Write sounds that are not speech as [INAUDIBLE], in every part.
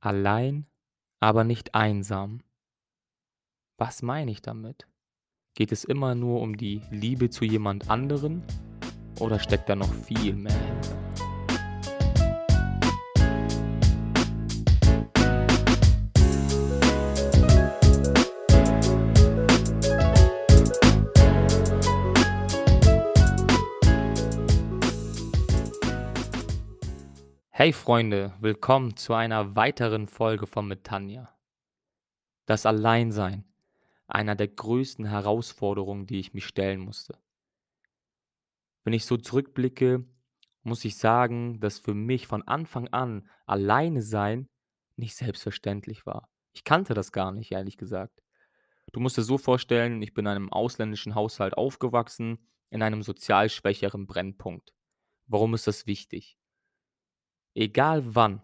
Allein, aber nicht einsam. Was meine ich damit? Geht es immer nur um die Liebe zu jemand anderen oder steckt da noch viel mehr hinter? Hey Freunde, willkommen zu einer weiteren Folge von Mit Tanja. Das Alleinsein, einer der größten Herausforderungen, die ich mich stellen musste. Wenn ich so zurückblicke, muss ich sagen, dass für mich von Anfang an alleine sein nicht selbstverständlich war. Ich kannte das gar nicht, ehrlich gesagt. Du musst dir so vorstellen, ich bin in einem ausländischen Haushalt aufgewachsen, in einem sozial schwächeren Brennpunkt. Warum ist das wichtig? Egal wann,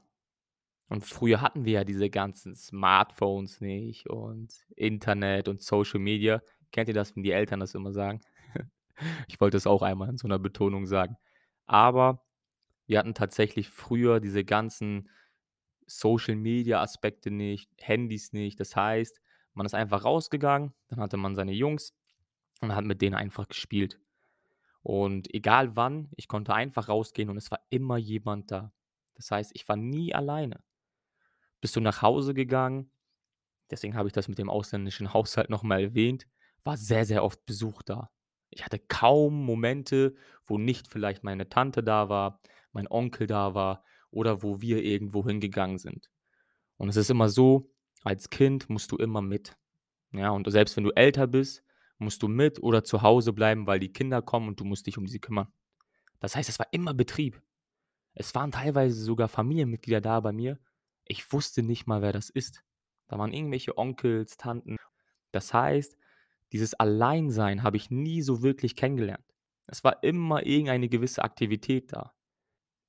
und früher hatten wir ja diese ganzen Smartphones nicht und Internet und Social Media. Kennt ihr das, wenn die Eltern das immer sagen? [LAUGHS] Ich wollte es auch einmal in so 'ner Betonung sagen. Aber wir hatten tatsächlich früher diese ganzen Social-Media-Aspekte nicht, Handys nicht. Das heißt, man ist einfach rausgegangen, dann hatte man seine Jungs und hat mit denen einfach gespielt. Und egal wann, ich konnte einfach rausgehen und es war immer jemand da. Das heißt, ich war nie alleine. Bist du nach Hause gegangen deswegen habe ich das mit dem ausländischen [LAUGHS] Haushalt noch mal erwähnt, war sehr, sehr oft Besuch da. Ich hatte kaum Momente, wo nicht vielleicht meine Tante da war, mein Onkel da war oder wo wir irgendwo hingegangen sind. Und es ist immer so, als Kind musst du immer mit. Ja, und selbst wenn du älter bist, musst du mit oder zu Hause bleiben, weil die Kinder kommen und du musst dich um sie kümmern. Das heißt, es war immer Betrieb. Es waren teilweise sogar Familienmitglieder da bei mir. Ich wusste nicht mal, wer das ist. Da waren irgendwelche Onkels, Tanten. Das heißt, dieses Alleinsein habe ich nie so wirklich kennengelernt. Es war immer irgendeine gewisse Aktivität da.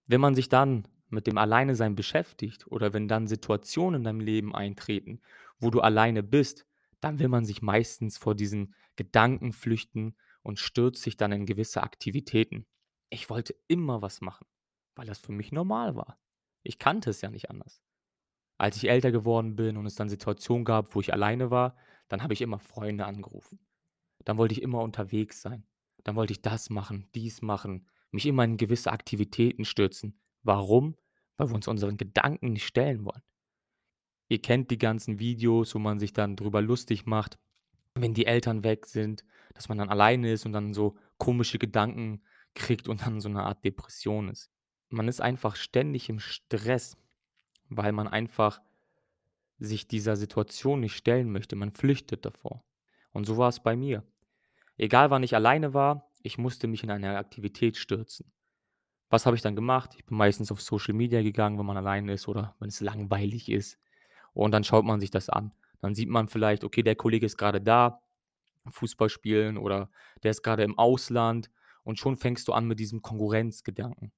Wenn man sich dann mit dem Alleinesein beschäftigt oder wenn dann Situationen in deinem Leben eintreten, wo du alleine bist, dann will man sich meistens vor diesen Gedanken flüchten und stürzt sich dann in gewisse Aktivitäten. Ich wollte immer was machen, weil das für mich normal war. Ich kannte es ja nicht anders. Als ich älter geworden bin und es dann Situationen gab, wo ich alleine war, dann habe ich immer Freunde angerufen. Dann wollte ich immer unterwegs sein. Dann wollte ich das machen, dies machen, mich immer in gewisse Aktivitäten stürzen. Warum? Weil wir uns unseren Gedanken nicht stellen wollen. Ihr kennt die ganzen Videos, wo man sich dann drüber lustig macht, wenn die Eltern weg sind, dass man dann alleine ist und dann so komische Gedanken kriegt und dann so 'ne Art Depression ist. Man ist einfach ständig im Stress, weil man einfach sich dieser Situation nicht stellen möchte. Man flüchtet davor. Und so war es bei mir. Egal wann ich alleine war, ich musste mich in eine Aktivität stürzen. Was habe ich dann gemacht? Ich bin meistens auf Social Media gegangen, wenn man alleine ist oder wenn es langweilig ist. Und dann schaut man sich das an. Dann sieht man vielleicht, okay, der Kollege ist grade da, Fußball spielen oder der ist grade im Ausland und schon fängst du an mit diesem Konkurrenzgedanken.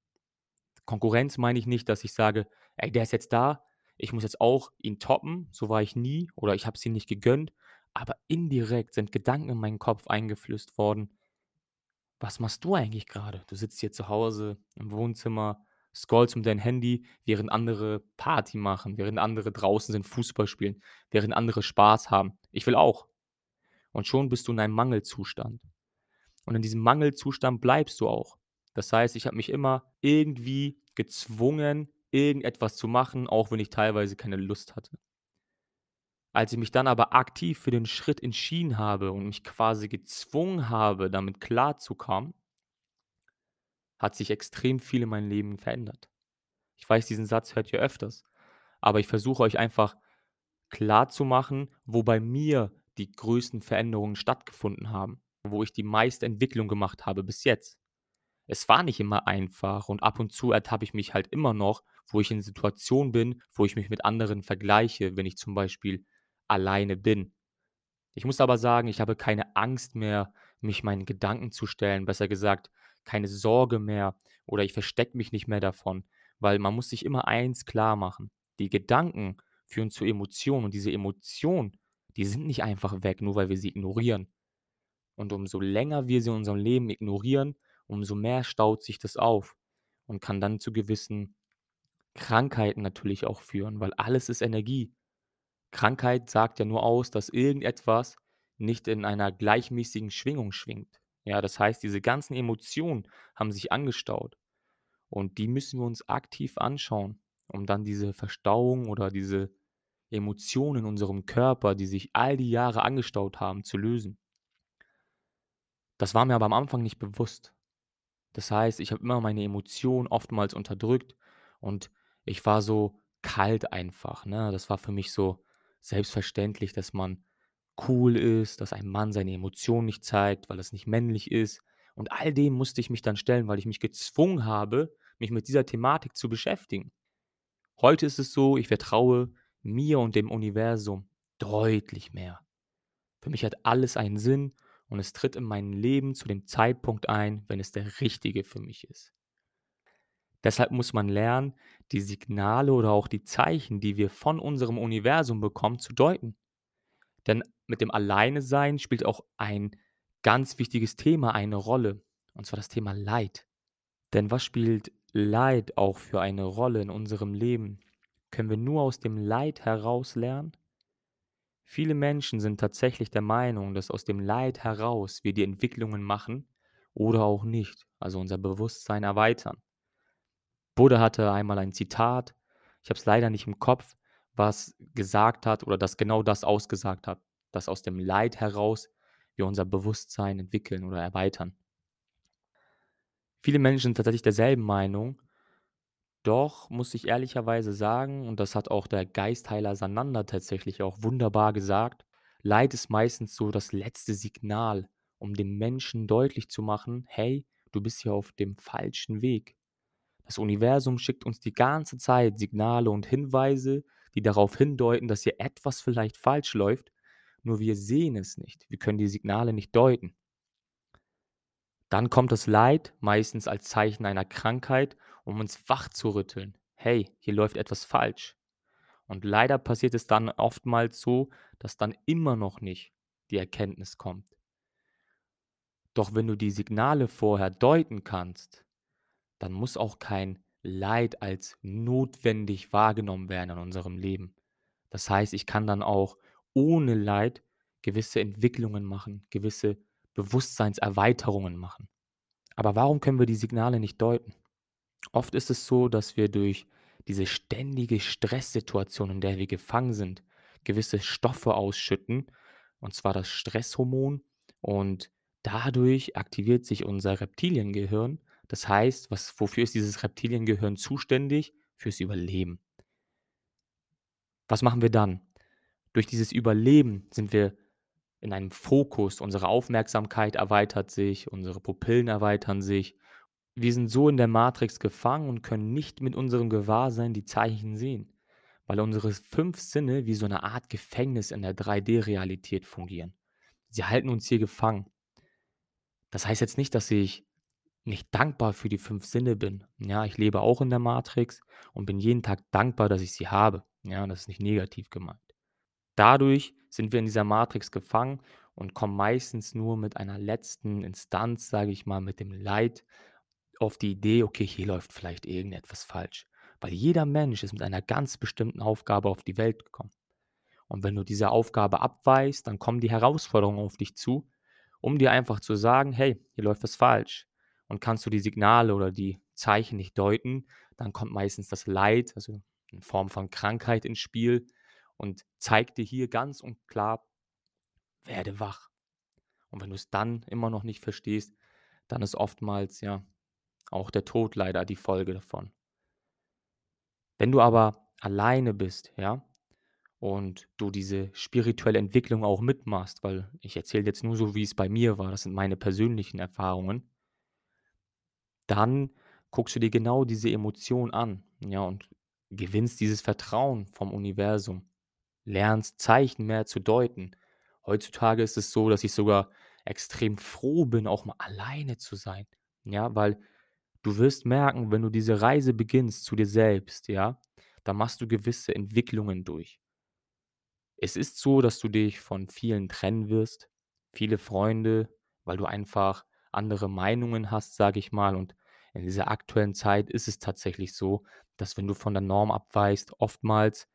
Konkurrenz meine ich nicht, dass ich sage: „Ey, der ist jetzt da, ich muss jetzt auch ihn toppen.“ So war ich nie oder ich habe es ihm nicht gegönnt, aber indirekt sind Gedanken in meinen Kopf eingeflößt worden „Was machst du eigentlich grade? Du sitzt hier zu Hause im Wohnzimmer, scrollst mit dein Handy, während andere Party machen, während andere draußen sind, Fußball spielen, während andere Spaß haben. Ich will auch.“ Und schon bist du in einem Mangelzustand. Und in diesem Mangelzustand bleibst du auch. Das heißt, ich habe mich immer irgendwie gezwungen, irgendetwas zu machen, auch wenn ich teilweise keine Lust hatte. Als ich mich dann aber aktiv für den Schritt entschieden habe und mich quasi gezwungen habe, damit klarzukommen hat sich extrem viel in meinem Leben verändert. Ich weiß, diesen Satz hört ihr öfters, aber ich versuche euch einfach klarzumachen, wo bei mir die größten Veränderungen stattgefunden haben, wo ich die meiste Entwicklung gemacht habe bis jetzt. Es war nicht immer einfach und ab und zu ertappe ich mich halt immer noch, wo ich in Situationen bin, wo ich mich mit anderen vergleiche, wenn ich zum Beispiel alleine bin. Ich muss aber sagen, ich habe keine Angst mehr, mich meinen Gedanken zu stellen, besser gesagt, keine Sorge mehr oder ich verstecke mich nicht mehr davon, weil man muss sich immer eins klarmachen: Die Gedanken führen zu Emotionen und diese Emotionen, die sind nicht einfach weg, nur weil wir sie ignorieren. Und umso länger wir sie in unserem Leben ignorieren, umso mehr staut sich das auf und kann dann zu gewissen Krankheiten natürlich auch führen, weil alles ist Energie. Krankheit sagt ja nur aus, dass irgendetwas nicht in einer gleichmäßigen Schwingung schwingt. Ja, das heißt, diese ganzen Emotionen haben sich angestaut und die müssen wir uns aktiv anschauen, um dann diese Verstauung oder diese Emotionen in unserem Körper, die sich all die Jahre angestaut haben, zu lösen. Das war mir aber am Anfang nicht bewusst. Das heißt, ich habe immer meine Emotionen oftmals unterdrückt und ich war so kalt einfach, ne? Das war für mich so selbstverständlich, dass man cool ist, dass ein Mann seine Emotionen nicht zeigt, weil das nicht männlich ist. Und all dem musste ich mich dann stellen, weil ich mich gezwungen habe, mich mit dieser Thematik zu beschäftigen. Heute ist es so, ich vertraue mir und dem Universum deutlich mehr. Für mich hat alles einen Sinn und es tritt in mein Leben zu dem Zeitpunkt ein, wenn es der richtige für mich ist. Deshalb muss man lernen, die Signale oder auch die Zeichen, die wir von unserem Universum bekommen, zu deuten. Denn mit dem Alleinesein spielt auch ein ganz wichtiges Thema eine Rolle, und zwar das Thema Leid. Denn was spielt Leid auch für eine Rolle in unserem Leben? Können wir nur aus dem Leid heraus lernen? Viele Menschen sind tatsächlich der Meinung, dass aus dem Leid heraus wir die Entwicklungen machen oder auch nicht, also unser Bewusstsein erweitern. Buddha hatte einmal ein Zitat, ich habe es leider nicht im Kopf, was gesagt hat oder das genau das ausgesagt hat, dass aus dem Leid heraus wir unser Bewusstsein entwickeln oder erweitern. Viele Menschen sind tatsächlich derselben Meinung, doch muss ich ehrlicherweise sagen, und das hat auch der Geistheiler Sananda tatsächlich auch wunderbar gesagt, Leid ist meistens so das letzte Signal, um dem Menschen deutlich zu machen, hey, du bist hier auf dem falschen Weg. Das Universum schickt uns die ganze Zeit Signale und Hinweise, die darauf hindeuten, dass hier etwas vielleicht falsch läuft, nur wir sehen es nicht. Wir können die Signale nicht deuten. Dann kommt das Leid, meistens als Zeichen einer Krankheit, um uns wach zu rütteln. Hey, hier läuft etwas falsch. Und leider passiert es dann oftmals so, dass dann immer noch nicht die Erkenntnis kommt. Doch wenn du die Signale vorher deuten kannst, dann muss auch kein Leid als notwendig wahrgenommen werden in unserem Leben. Das heißt, ich kann dann auch ohne Leid gewisse Entwicklungen machen, gewisse Bewusstseinserweiterungen machen. Aber warum können wir die Signale nicht deuten? Oft ist es so, dass wir durch diese ständige Stresssituation, in der wir gefangen sind, gewisse Stoffe ausschütten, und zwar das Stresshormon, und dadurch aktiviert sich unser Reptiliengehirn das heißt, was wofür ist dieses Reptiliengehirn zuständig? Fürs Überleben. Was machen wir dann? Durch dieses Überleben sind wir in einem Fokus, unsere Aufmerksamkeit erweitert sich, unsere Pupillen erweitern sich. Wir sind so in der Matrix gefangen und können nicht mit unserem Gewahrsein die Zeichen sehen, weil unsere fünf Sinne wie so eine Art Gefängnis in der 3D-Realität fungieren. Sie halten uns hier gefangen. Das heißt jetzt nicht, dass ich nicht dankbar für die 5 Sinne bin. Ja, ich lebe auch in der Matrix und bin jeden Tag dankbar, dass ich sie habe. Ja, das ist nicht negativ gemeint. Dadurch sind wir in dieser Matrix gefangen und kommen meistens nur mit einer letzten Instanz, sage ich mal, mit dem Leid auf die Idee, okay, hier läuft vielleicht irgendetwas falsch. Weil jeder Mensch ist mit einer ganz bestimmten Aufgabe auf die Welt gekommen. Und wenn du diese Aufgabe abweist, dann kommen die Herausforderungen auf dich zu, um dir einfach zu sagen, hey, hier läuft was falsch und kannst du die Signale oder die Zeichen nicht deuten, dann kommt meistens das Leid, also in Form von Krankheit ins Spiel und zeigt dir hier ganz und klar, werde wach. Und wenn du es dann immer noch nicht verstehst, dann ist oftmals ja auch der Tod leider die Folge davon. Wenn du aber alleine bist, ja, und du diese spirituelle Entwicklung auch mitmachst, weil ich erzähle jetzt nur so, wie es bei mir war, das sind meine persönlichen Erfahrungen, dann guckst du dir genau diese Emotion an, ja, und gewinnst dieses Vertrauen vom Universum, lernst Zeichen mehr zu deuten. Heutzutage ist es so, dass ich sogar extrem froh bin, auch mal alleine zu sein, ja, weil du wirst merken, wenn du diese Reise beginnst zu dir selbst, ja, dann machst du gewisse Entwicklungen durch. Es ist so, dass du dich von vielen trennen wirst, viele Freunde, weil du einfach andere Meinungen hast, sage ich mal, und In dieser aktuellen Zeit ist es tatsächlich so, dass wenn du von der Norm abweichst, oftmals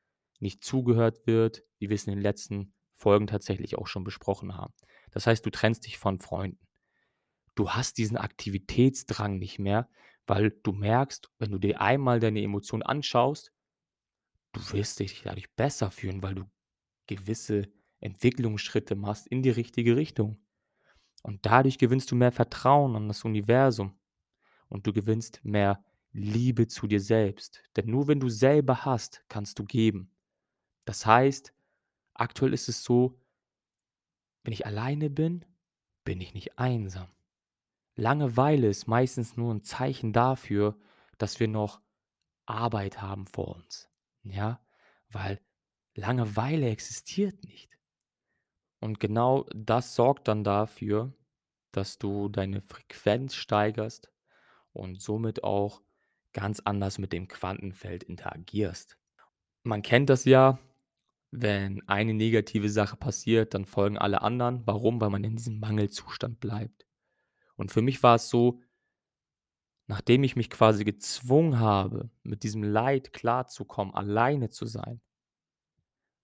nicht zugehört wird, wie wir es in den letzten Folgen tatsächlich auch schon besprochen haben. Das heißt, du trennst dich von Freunden. Du hast diesen Aktivitätsdrang nicht mehr, weil du merkst, wenn du dir einmal deine Emotionen anschaust, du wirst dich dadurch besser fühlen, weil du gewisse Entwicklungsschritte machst in die richtige Richtung. Und dadurch gewinnst du mehr Vertrauen an das Universum und du gewinnst mehr Liebe zu dir selbst. Denn nur wenn du selber hast, kannst du geben. Das heißt, aktuell ist es so, wenn ich alleine bin, bin ich nicht einsam. Langeweile ist meistens nur ein Zeichen dafür, dass wir noch Arbeit haben vor uns. Ja, weil Langeweile existiert nicht. Und genau das sorgt dann dafür, dass du deine Frequenz steigerst und somit auch ganz anders mit dem Quantenfeld interagierst. Man kennt das ja, wenn eine negative Sache passiert, dann folgen alle anderen. Warum? Weil man in diesem Mangelzustand bleibt. Und für mich war es so, nachdem ich mich quasi gezwungen habe, mit diesem Leid klarzukommen, alleine zu sein,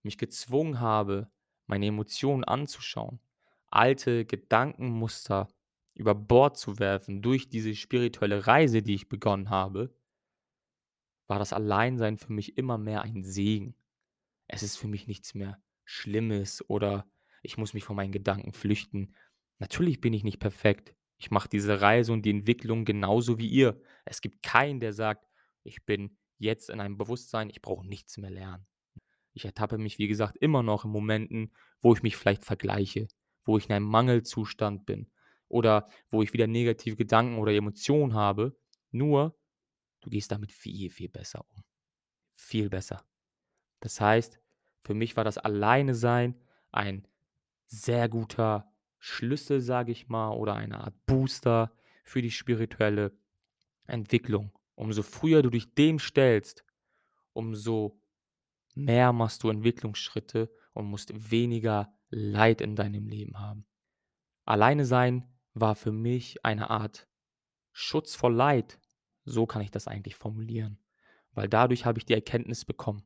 mich gezwungen habe, meine Emotionen anzuschauen, alte Gedankenmuster über Bord zu werfen durch diese spirituelle Reise, die ich begonnen habe, war das Alleinsein für mich immer mehr ein Segen. Es ist für mich nichts mehr Schlimmes oder ich muss mich von meinen Gedanken flüchten. Natürlich bin ich nicht perfekt. Ich mache diese Reise und die Entwicklung genauso wie ihr. Es gibt keinen, der sagt, ich bin jetzt in einem Bewusstsein, ich brauche nichts mehr lernen. Ich ertappe mich, wie gesagt, immer noch in Momenten, wo ich mich vielleicht vergleiche, wo ich in einem Mangelzustand bin oder wo ich wieder negative Gedanken oder Emotionen habe. Nur, du gehst damit viel, viel besser um. Viel besser. Das heißt, für mich war das Alleine-Sein ein sehr guter Schlüssel, sage ich mal, oder eine Art Booster für die spirituelle Entwicklung. Umso früher du dich dem stellst, umso mehr machst du Entwicklungsschritte und musst weniger Leid in deinem Leben haben. Alleine sein war für mich eine Art Schutz vor Leid. So kann ich das eigentlich formulieren. Weil dadurch habe ich die Erkenntnis bekommen,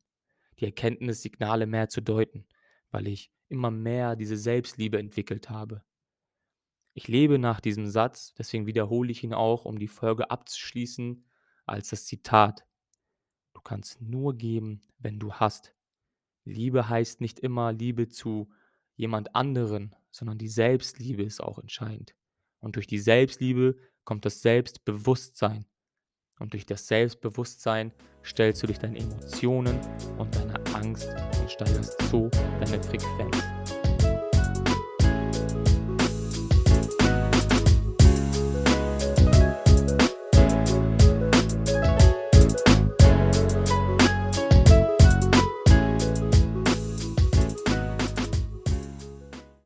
die Erkenntnis, Signale mehr zu deuten, weil ich immer mehr diese Selbstliebe entwickelt habe. Ich lebe nach diesem Satz, deswegen wiederhole ich ihn auch, um die Folge abzuschließen, als das Zitat. Du kannst nur geben, wenn du hast. Liebe heißt nicht immer Liebe zu jemand anderen, sondern die Selbstliebe ist auch entscheidend. Und durch die Selbstliebe kommt das Selbstbewusstsein. Und durch das Selbstbewusstsein stellst du dich deinen Emotionen und deiner Angst und steigerst so deine Frequenz.